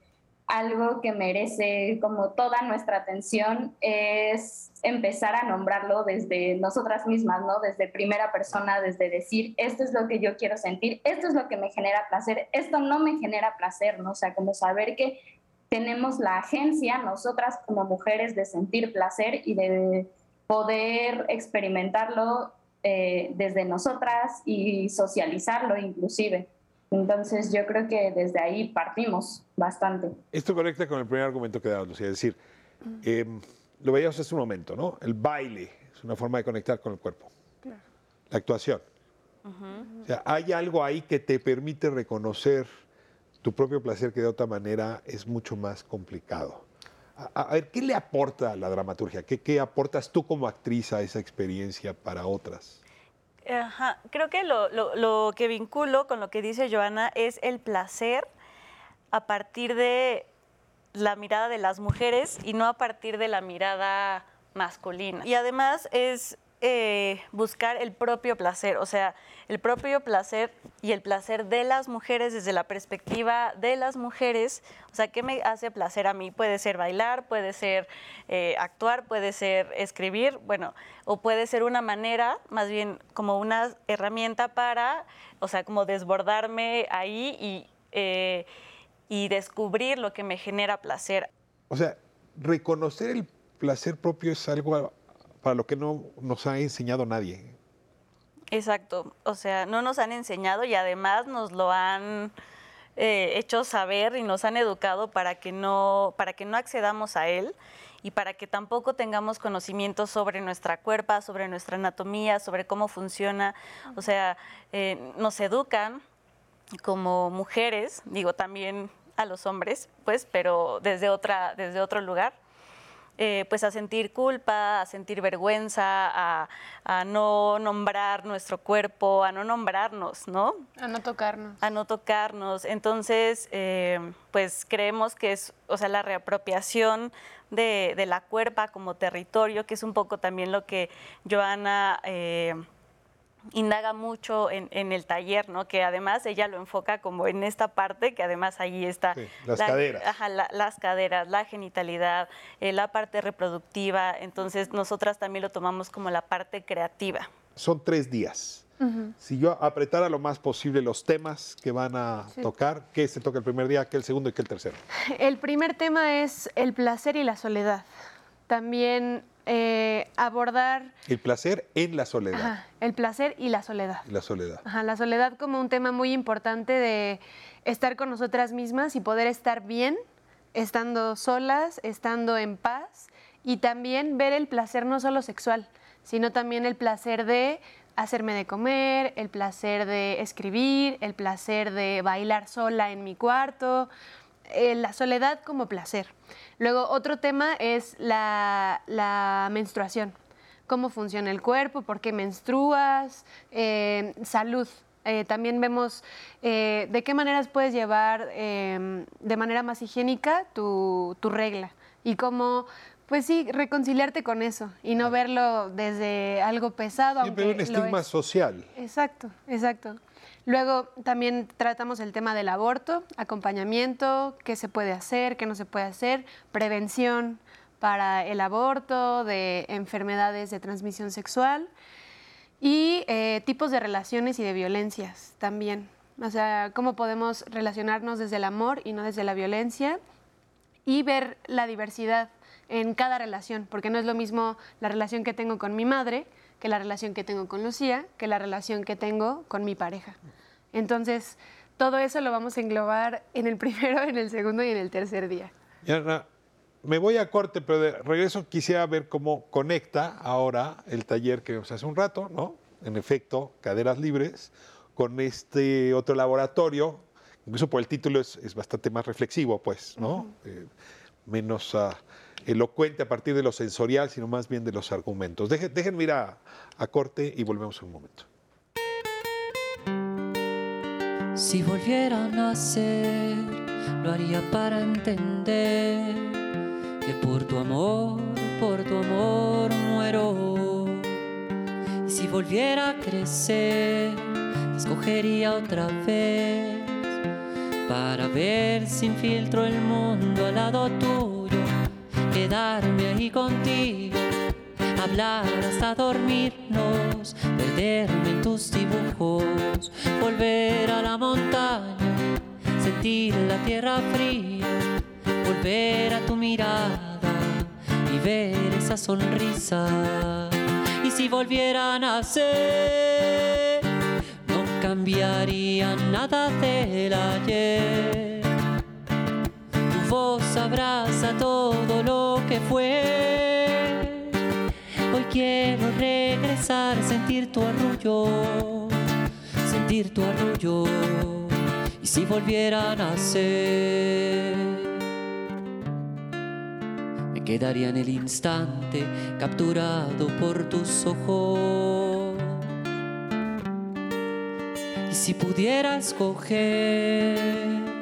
algo que merece como toda nuestra atención es empezar a nombrarlo desde nosotras mismas, ¿no? Desde primera persona, desde decir, esto es lo que yo quiero sentir, esto es lo que me genera placer, esto no me genera placer, ¿no? O sea, como saber que tenemos la agencia, nosotras como mujeres, de sentir placer y de poder experimentarlo eh, desde nosotras y socializarlo inclusive. Entonces yo creo que desde ahí partimos bastante. Esto conecta con el primer argumento que dabas, Lucía, es decir, eh, lo veíamos hace un momento, ¿no? El baile es una forma de conectar con el cuerpo. La actuación. O sea, hay algo ahí que te permite reconocer tu propio placer que de otra manera es mucho más complicado. A, a ver, ¿qué le aporta la dramaturgia? ¿Qué, ¿Qué aportas tú como actriz a esa experiencia para otras? Ajá, Creo que lo, lo- lo que vinculo con lo que dice Joana es el placer a partir de la mirada de las mujeres y no a partir de la mirada masculina. Y además es eh, buscar el propio placer, o sea, el propio placer y el placer de las mujeres desde la perspectiva de las mujeres. O sea, ¿qué me hace placer a mí? Puede ser bailar, puede ser eh, actuar, puede ser escribir, bueno, o puede ser una manera, más bien como una herramienta para, o sea, como desbordarme ahí y, eh, y descubrir lo que me genera placer. O sea, reconocer el placer propio es algo para lo que no nos ha enseñado nadie. Exacto, o sea, no nos han enseñado y además nos lo han eh, hecho saber y nos han educado para que no para que no accedamos a él y para que tampoco tengamos conocimiento sobre nuestra cuerpa, sobre nuestra anatomía, sobre cómo funciona, o sea, eh, nos educan como mujeres, digo también a los hombres, pues, pero desde otra desde otro lugar eh, pues a sentir culpa, a sentir vergüenza, a, a no nombrar nuestro cuerpo, a no nombrarnos, ¿no? A no tocarnos. A no tocarnos. Entonces, eh, pues creemos que es, o sea, la reapropiación de, de la cuerpa como territorio, que es un poco también lo que Joana eh, indaga mucho en, en el taller, ¿no? Que además ella lo enfoca como en esta parte, que además ahí está Sí, las caderas. ajá, la- las caderas, la genitalidad, eh, la parte reproductiva. Entonces nosotras también lo tomamos como la parte creativa. Son tres días. Si yo apretara lo más posible los temas que van a Sí. tocar, ¿qué se toca el primer día, qué el segundo y qué el tercero? El primer tema es el placer y la soledad. También eh, abordar El placer en la soledad. ajá, el placer y la soledad. La soledad. Ajá, la soledad como un tema muy importante de estar con nosotras mismas y poder estar bien, estando solas, estando en paz y también ver el placer no solo sexual, sino también el placer de hacerme de comer, el placer de escribir, el placer de bailar sola en mi cuarto, eh, la soledad como placer. Luego otro tema es la, la menstruación cómo funciona el cuerpo, por qué menstruas, eh, salud. Eh, también vemos eh, de qué maneras puedes llevar eh, de manera más higiénica tu, tu regla y cómo, pues sí, reconciliarte con eso y no verlo desde algo pesado. Siempre aunque un estigma es. social. Exacto, exacto. Luego también tratamos el tema del aborto, acompañamiento, qué se puede hacer, qué no se puede hacer, prevención para el aborto, de enfermedades de transmisión sexual y eh, tipos de relaciones y de violencias también. O sea, cómo podemos relacionarnos desde el amor y no desde la violencia y ver la diversidad en cada relación, porque no es lo mismo la relación que tengo con mi madre que la relación que tengo con Lucía, que la relación que tengo con mi pareja. Entonces, todo eso lo vamos a englobar en el primero, en el segundo y en el tercer día. Ana, me voy a corte, pero de regreso quisiera ver cómo conecta ahora el taller que vimos hace un rato, ¿no? En efecto, caderas libres, con este otro laboratorio, incluso por el título es, es bastante más reflexivo, pues, ¿no? Eh, menos ah, elocuente a partir de lo sensorial, sino más bien de los argumentos. Dejen, déjenme ir a, a corte y volvemos en un momento. Si volviera a nacer, lo haría para entender que por tu amor, por tu amor muero. Y si volviera a crecer, te escogería otra vez para ver sin filtro el mundo al lado tuyo, quedarme ahí contigo, hablar hasta dormirnos, perderme en tus dibujos, volver a la montaña, sentir la tierra fría, volver a tu mirada y ver esa sonrisa. Y si volviera a nacer, no cambiaría nada del ayer. Voz abraza todo lo que fue. Hoy quiero regresar, sentir tu arrullo, sentir tu arrullo. Y si volviera a nacer, me quedaría en el instante capturado por tus ojos. Y si pudiera escoger,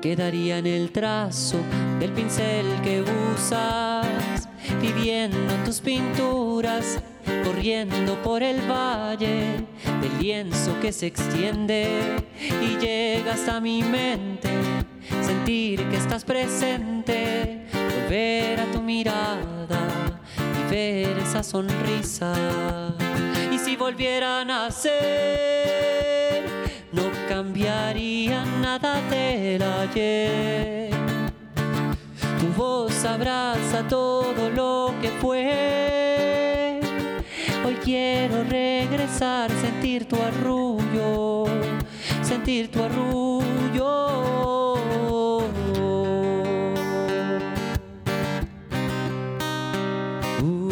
quedaría en el trazo del pincel que usas, viviendo en tus pinturas, corriendo por el valle del lienzo que se extiende y llega hasta mi mente, sentir que estás presente, volver a tu mirada y ver esa sonrisa. Y si volviera a no cambiaría nada del ayer. Tu voz abraza todo lo que fue. Hoy quiero regresar, sentir tu arrullo, sentir tu arrullo. Uh,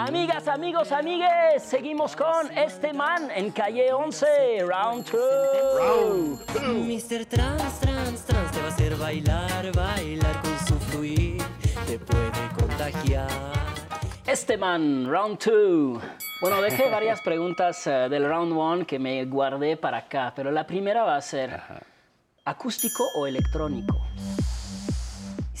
Amigas, amigos, amigues, seguimos con este man en calle 11, round 2. Mr. Trans, trans, trans te va a hacer bailar, bailar con su fluir, te puede contagiar. Este man, round 2. Bueno, dejé varias preguntas eh, del round 1 que me guardé para acá, pero la primera va a ser, acústico o electrónico?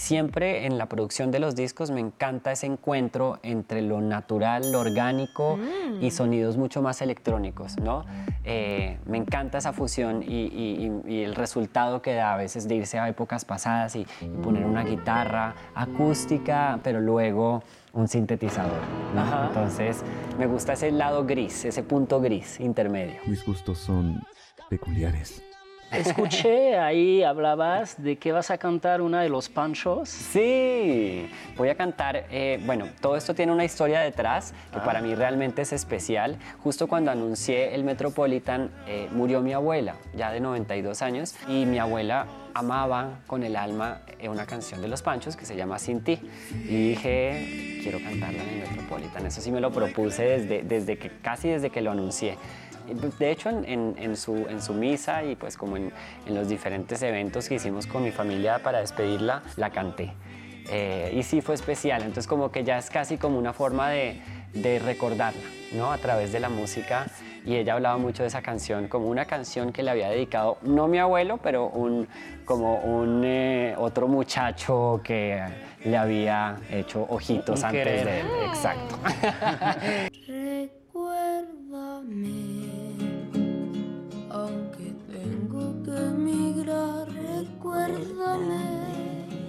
Siempre en la producción de los discos me encanta ese encuentro entre lo natural, lo orgánico y Mm. sonidos mucho más electrónicos, ¿no? Eh, me encanta esa fusión y, y- y el resultado que da a veces de irse a épocas pasadas y, y poner una guitarra acústica, pero luego un sintetizador, ¿no? Ajá. Entonces me gusta ese lado gris, ese punto gris intermedio. Mis gustos son peculiares. Escuché ahí, hablabas de que vas a cantar una de los panchos. Sí, voy a cantar, eh, bueno, todo esto tiene una historia detrás que Ah. para mí realmente es especial. Justo cuando anuncié el Metropolitan, eh, murió mi abuela, ya de 92 años, y mi abuela amaba con el alma eh, una canción de los Panchos que se llama Sin ti. Y dije, quiero cantarla en el Metropolitan. Eso sí me lo propuse desde, desde que, casi desde que lo anuncié. De hecho, en, en- en su, en su misa y pues como en, en los diferentes eventos que hicimos con mi familia para despedirla, la canté. Eh, y sí fue especial, entonces como que ya es casi como una forma de, de recordarla, ¿no? A través de la música. Y ella hablaba mucho de esa canción como una canción que le había dedicado, no mi abuelo, pero un, como un eh, otro muchacho que le había hecho ojitos Un antes querer. de él. Exacto. Recuérdame,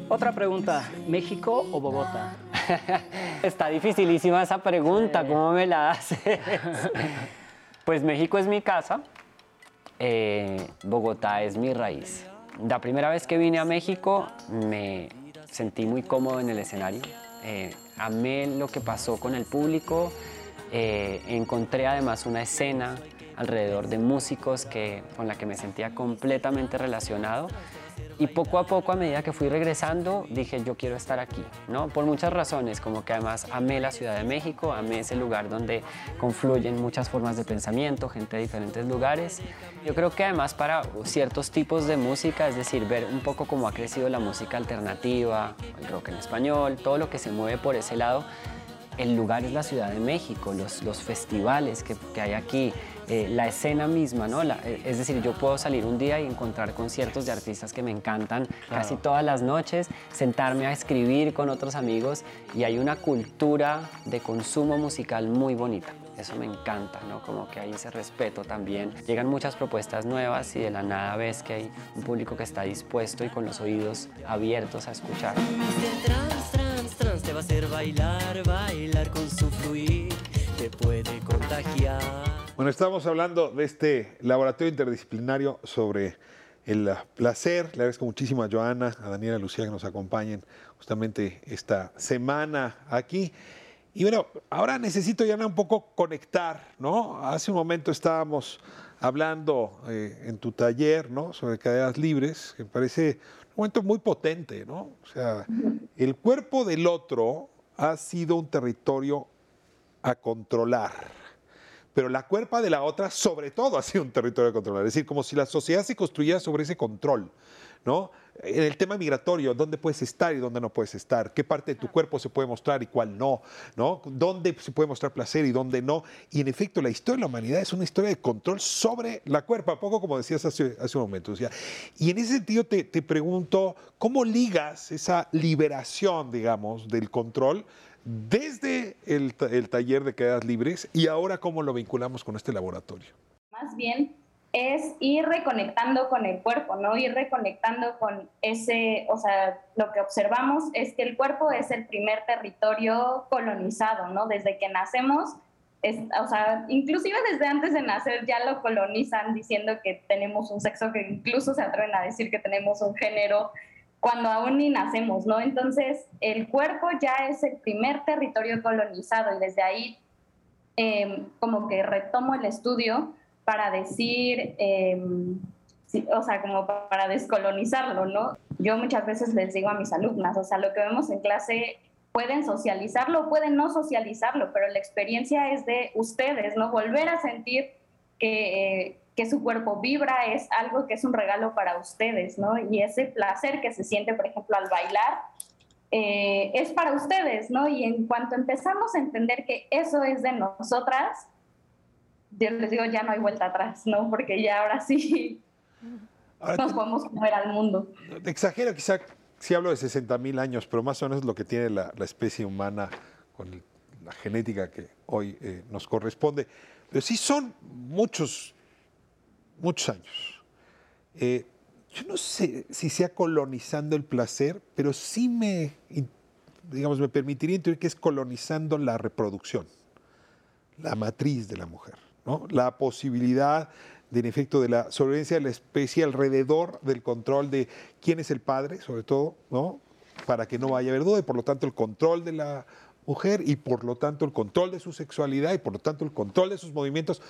Otra pregunta, ¿México o Bogotá? Está dificilísima esa pregunta, ¿cómo me la haces? Pues México es mi casa, eh, Bogotá es mi raíz. La primera vez que vine a México me sentí muy cómodo en el escenario, eh, amé lo que pasó con el público, eh, encontré además una escena alrededor de músicos que, con la que me sentía completamente relacionado y poco a poco, a medida que fui regresando, dije, yo quiero estar aquí, ¿no? Por muchas razones, como que además amé la Ciudad de México, amé ese lugar donde confluyen muchas formas de pensamiento, gente de diferentes lugares. Yo creo que además para ciertos tipos de música, es decir, ver un poco cómo ha crecido la música alternativa, el rock en español, todo lo que se mueve por ese lado, el lugar es la Ciudad de México, los, los festivales que, que hay aquí, eh, la escena misma, ¿no? La- eh, es decir, yo puedo salir un día y encontrar conciertos de artistas que me encantan casi todas las noches, sentarme a escribir con otros amigos y hay una cultura de consumo musical muy bonita. Eso me encanta, ¿no? Como que hay ese respeto también. Llegan muchas propuestas nuevas y de la nada ves que hay un público que está dispuesto y con los oídos abiertos a escuchar. Hacer bailar, bailar con su fluir, te puede contagiar. Bueno, estamos hablando de este laboratorio interdisciplinario sobre el placer. Le agradezco muchísimo a Joana, a Daniela, a Lucía que nos acompañen justamente esta semana aquí. Y bueno, ahora necesito ya un poco conectar, ¿no? Hace un momento estábamos hablando eh, en tu taller, ¿no? Sobre cadenas libres, que parece un momento muy potente, ¿no? O sea, el cuerpo del otro ha sido un territorio a controlar pero la cuerpa de la otra sobre todo ha sido un territorio a controlar. Es decir, como si la sociedad se construyera sobre ese control, ¿no? En el tema migratorio, ¿dónde puedes estar y dónde no puedes estar? ¿Qué parte de tu cuerpo se puede mostrar y cuál no? ¿no? ¿Dónde se puede mostrar placer y dónde no? Y en efecto, la historia de la humanidad es una historia de control sobre la cuerpa, poco como decías hace, hace un momento. O sea, y en ese sentido te, te pregunto, ¿cómo ligas esa liberación, digamos, del control desde el, el taller de quedadas libres y ahora cómo lo vinculamos con este laboratorio? Más bien es ir reconectando con el cuerpo, ¿no? Ir reconectando con ese, o sea, lo que observamos es que el cuerpo es el primer territorio colonizado, ¿no? Desde que nacemos, es, o sea, inclusive desde antes de nacer ya lo colonizan diciendo que tenemos un sexo, que incluso se atreven a decir que tenemos un género cuando aún ni nacemos, ¿no? Entonces, el cuerpo ya es el primer territorio colonizado y desde ahí eh, como que retomo el estudio para decir, sí, o sea, como pa- para descolonizarlo, ¿no? Yo muchas veces les digo a mis alumnas, o sea, lo que vemos en clase pueden socializarlo, pueden no socializarlo, pero la experiencia es de ustedes, ¿no? Volver a sentir que, eh, que su cuerpo vibra es algo que es un regalo para ustedes, ¿no? Y ese placer que se siente, por ejemplo, al bailar, eh, es para ustedes, ¿no? Y en cuanto empezamos a entender que eso es de nosotras, yo les digo, ya no hay vuelta atrás, ¿no? Porque ya ahora sí, nos podemos comer al mundo. Exagero quizá si hablo de 60 mil años, pero más o menos es lo que tiene la, la especie humana con el- la genética que hoy eh, nos corresponde. Pero sí son muchos, muchos años. Eh, yo no sé si sea colonizando el placer, pero sí me, digamos, me permitiría intuir que es colonizando la reproducción, la matriz de la mujer, ¿no? La posibilidad del efecto de la sobrevivencia de la especie alrededor del control de quién es el padre, sobre todo, ¿no? Para que no vaya a haber duda y por lo tanto el control de la mujer y por lo tanto el control de su sexualidad y por lo tanto el control de sus movimientos.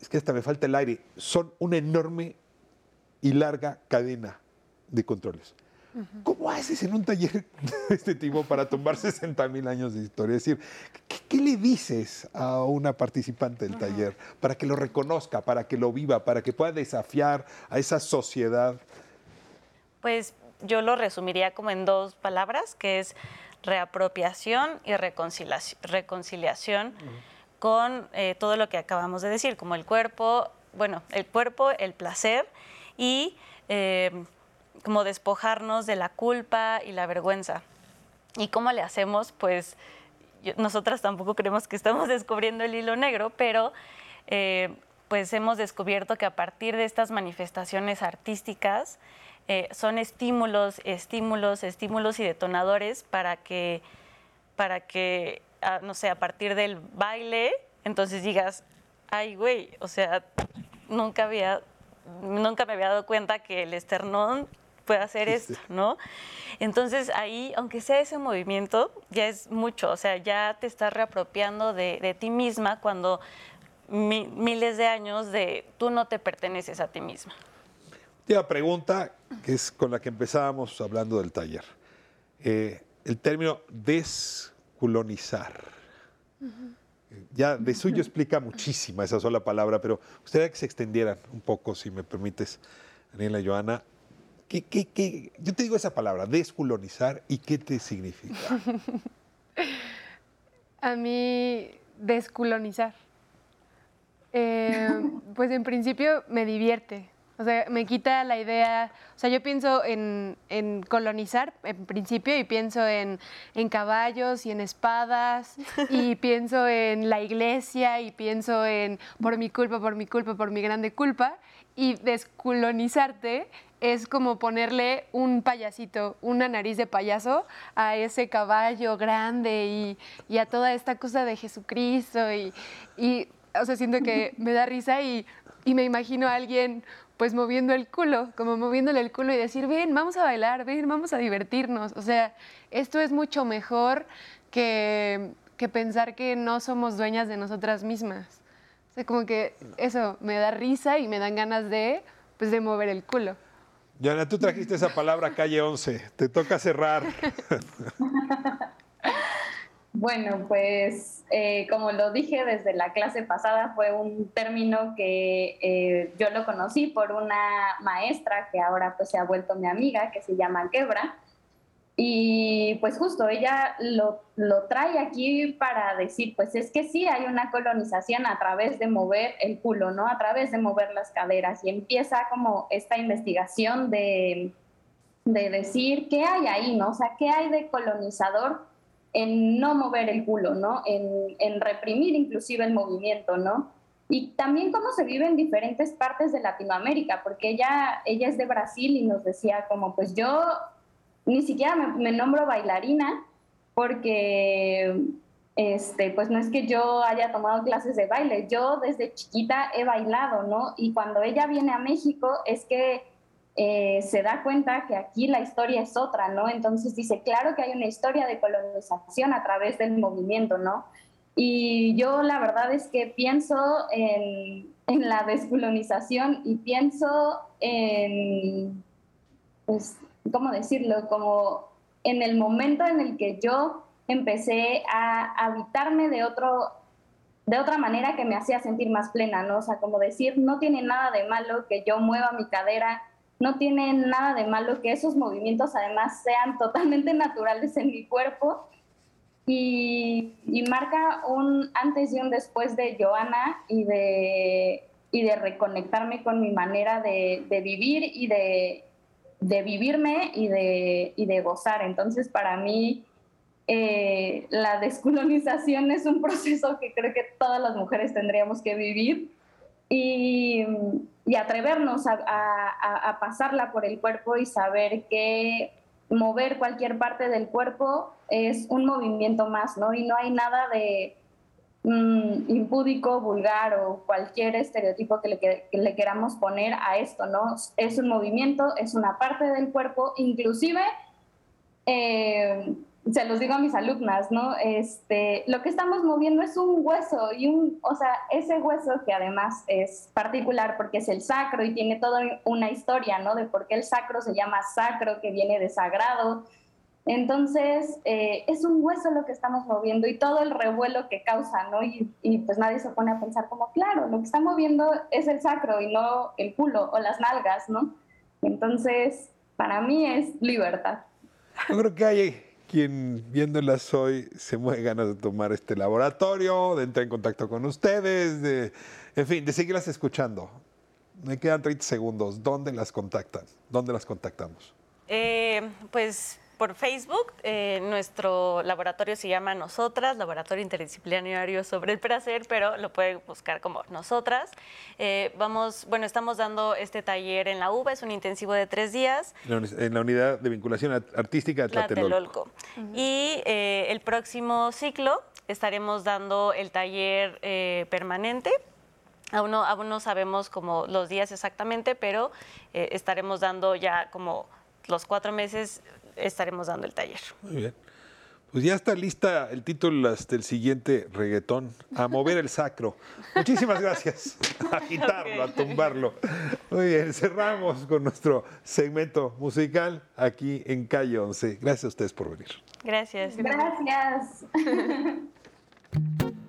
Es que hasta me falta el aire. Son una enorme y larga cadena de controles. ¿Cómo haces en un taller de este tipo para tomar 60 mil años de historia? Es decir, ¿qué, le dices a una participante del taller para que lo reconozca, para que lo viva, para que pueda desafiar a esa sociedad? Pues yo lo resumiría como en dos palabras, que es reapropiación y reconciliaci- reconciliación con eh, todo lo que acabamos de decir, como el cuerpo, bueno, el cuerpo, el placer y eh, como despojarnos de la culpa y la vergüenza. ¿Y cómo le hacemos? Pues nosotras tampoco creemos que estamos descubriendo el hilo negro, pero eh, pues hemos descubierto que a partir de estas manifestaciones artísticas eh, son estímulos, estímulos, estímulos y detonadores para que, para que ah, no sé, a partir del baile, entonces digas, ay, güey, o sea, nunca había, nunca me había dado cuenta que el esternón puede hacer esto, ¿no? Entonces ahí, aunque sea ese movimiento, ya es mucho, o sea, ya te estás reapropiando de, de ti misma cuando mi- miles de años de tú no te perteneces a ti misma. Última pregunta, que es con la que empezábamos hablando del taller. Eh, el término descolonizar. Ya de suyo explica muchísima esa sola palabra, pero gustaría que se extendieran un poco, si me permites, Daniela y Joana. ¿Qué, qué, qué? Yo te digo esa palabra, descolonizar, ¿y qué te significa? A mí, descolonizar. Eh, pues en principio me divierte. O sea, me quita la idea. O sea, yo pienso en, en colonizar en principio y pienso en, en caballos y en espadas y pienso en la iglesia y pienso en por mi culpa, por mi culpa, por mi grande culpa. Y descolonizarte es como ponerle un payasito, una nariz de payaso a ese caballo grande y, y a toda esta cosa de Jesucristo. Y, y, o sea, siento que me da risa y, y me imagino a alguien pues moviendo el culo, como moviéndole el culo y decir, ven, vamos a bailar, ven, vamos a divertirnos. O sea, esto es mucho mejor que, que pensar que no somos dueñas de nosotras mismas. O sea, como que eso me da risa y me dan ganas de, pues, de mover el culo. Joana, tú trajiste esa palabra calle 11, te toca cerrar. Bueno, pues eh, como lo dije desde la clase pasada, fue un término que eh, yo lo conocí por una maestra que ahora pues se ha vuelto mi amiga, que se llama Quebra. Y pues justo ella lo, lo trae aquí para decir, pues es que sí hay una colonización a través de mover el culo, ¿no? A través de mover las caderas. Y empieza como esta investigación de, de decir qué hay ahí, ¿no? O sea, qué hay de colonizador en no mover el culo, ¿no? En, en reprimir inclusive el movimiento, ¿no? Y también cómo se vive en diferentes partes de Latinoamérica, porque ella, ella es de Brasil y nos decía como, pues yo ni siquiera me, nombro bailarina, porque este, pues no es que yo haya tomado clases de baile, yo desde chiquita he bailado, ¿no? Y cuando ella viene a México es que eh, se da cuenta que aquí la historia es otra, ¿no? Entonces dice, claro que hay una historia de colonización a través del movimiento, ¿no? Y yo la verdad es que pienso en, en la descolonización y pienso en, pues, ¿cómo decirlo? Como en el momento en el que yo empecé a habitarme de otro de otra manera que me hacía sentir más plena, ¿no? O sea, como decir, no tiene nada de malo que yo mueva mi cadera, no tiene nada de malo que esos movimientos además sean totalmente naturales en mi cuerpo y, y marca un antes y un después de Joana y de, y de reconectarme con mi manera de, de vivir y de, de vivirme y de, y de gozar. Entonces, para mí, eh, la descolonización es un proceso que creo que todas las mujeres tendríamos que vivir y, y atrevernos a, a- a pasarla por el cuerpo y saber que mover cualquier parte del cuerpo es un movimiento más, ¿no? Y no hay nada de mm, impúdico, vulgar o cualquier estereotipo que le, que- que le queramos poner a esto, ¿no? Es un movimiento, es una parte del cuerpo, inclusive eh, se los digo a mis alumnas, ¿no? Este, lo que estamos moviendo es un hueso y un, o sea, ese hueso que además es particular porque es el sacro y tiene toda una historia, ¿no? De por qué el sacro se llama sacro, que viene de sagrado. Entonces, eh, es un hueso lo que estamos moviendo y todo el revuelo que causa, ¿no? Y, y pues nadie se pone a pensar como, claro, lo que está moviendo es el sacro y no el culo o las nalgas, ¿no? Entonces, para mí es libertad. Yo creo que hay quien viéndolas hoy se mueve ganas de tomar este laboratorio, de entrar en contacto con ustedes, de, en fin, de seguirlas escuchando. Me quedan 30 segundos. ¿Dónde las contactan? ¿Dónde las contactamos? Eh, pues por Facebook, eh, nuestro laboratorio se llama Nosotras, Laboratorio Interdisciplinario sobre el Placer, pero lo pueden buscar como Nosotras. Eh, vamos, bueno, estamos dando este taller en la UBA, es un intensivo de tres días. En la unidad de vinculación artística de Tlatelolco. Tlatelolco. Y eh, el próximo ciclo estaremos dando el taller eh, permanente. Aún no, aún no sabemos como los días exactamente, pero eh, estaremos dando ya como los cuatro meses, estaremos dando el taller. Muy bien. Pues ya está lista el título del siguiente reggaetón, a mover el sacro. Muchísimas gracias. A quitarlo, a tumbarlo. Muy bien, cerramos con nuestro segmento musical aquí en Calle 11. Gracias a ustedes por venir. Gracias. Gracias.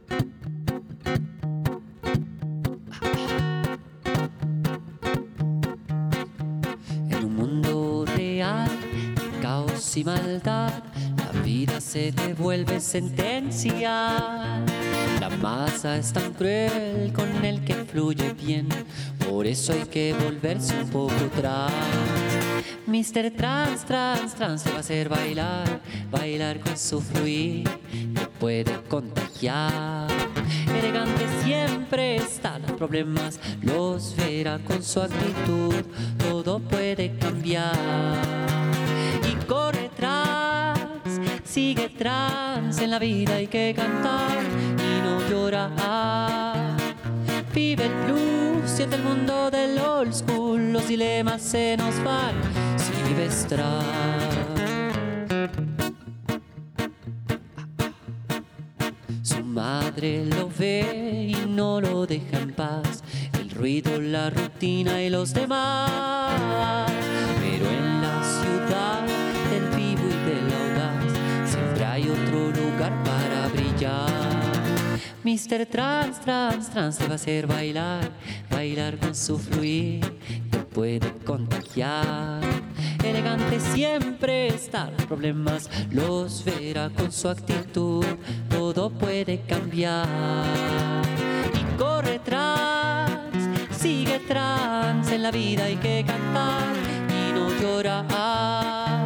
y maldad, la vida se devuelve sentencia. La masa es tan cruel con el que fluye bien, por eso hay que volverse un poco atrás. Mr. Trans, trans, trans te va a hacer bailar, bailar con su fluir, te puede contagiar. Elegante siempre está, los problemas los verá con su actitud, todo puede cambiar. Y corre sigue trans, en la vida hay que cantar y no llorar. Vive el blues, siente el mundo del old school, los dilemas se nos van si vives trans. Su madre lo ve y no lo deja en paz. El ruido, la rutina y los demás. Pero en la ciudad Mr. Trans, trans, trans te va a hacer bailar, bailar con su fluir, te puede contagiar. Elegante siempre está, los problemas los verá con su actitud, todo puede cambiar. Y corre trans, sigue trans, en la vida hay que cantar y no llorar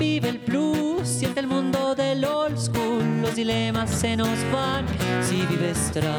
vive el plus, siente el mundo del old school, los dilemas se nos van si vives trans.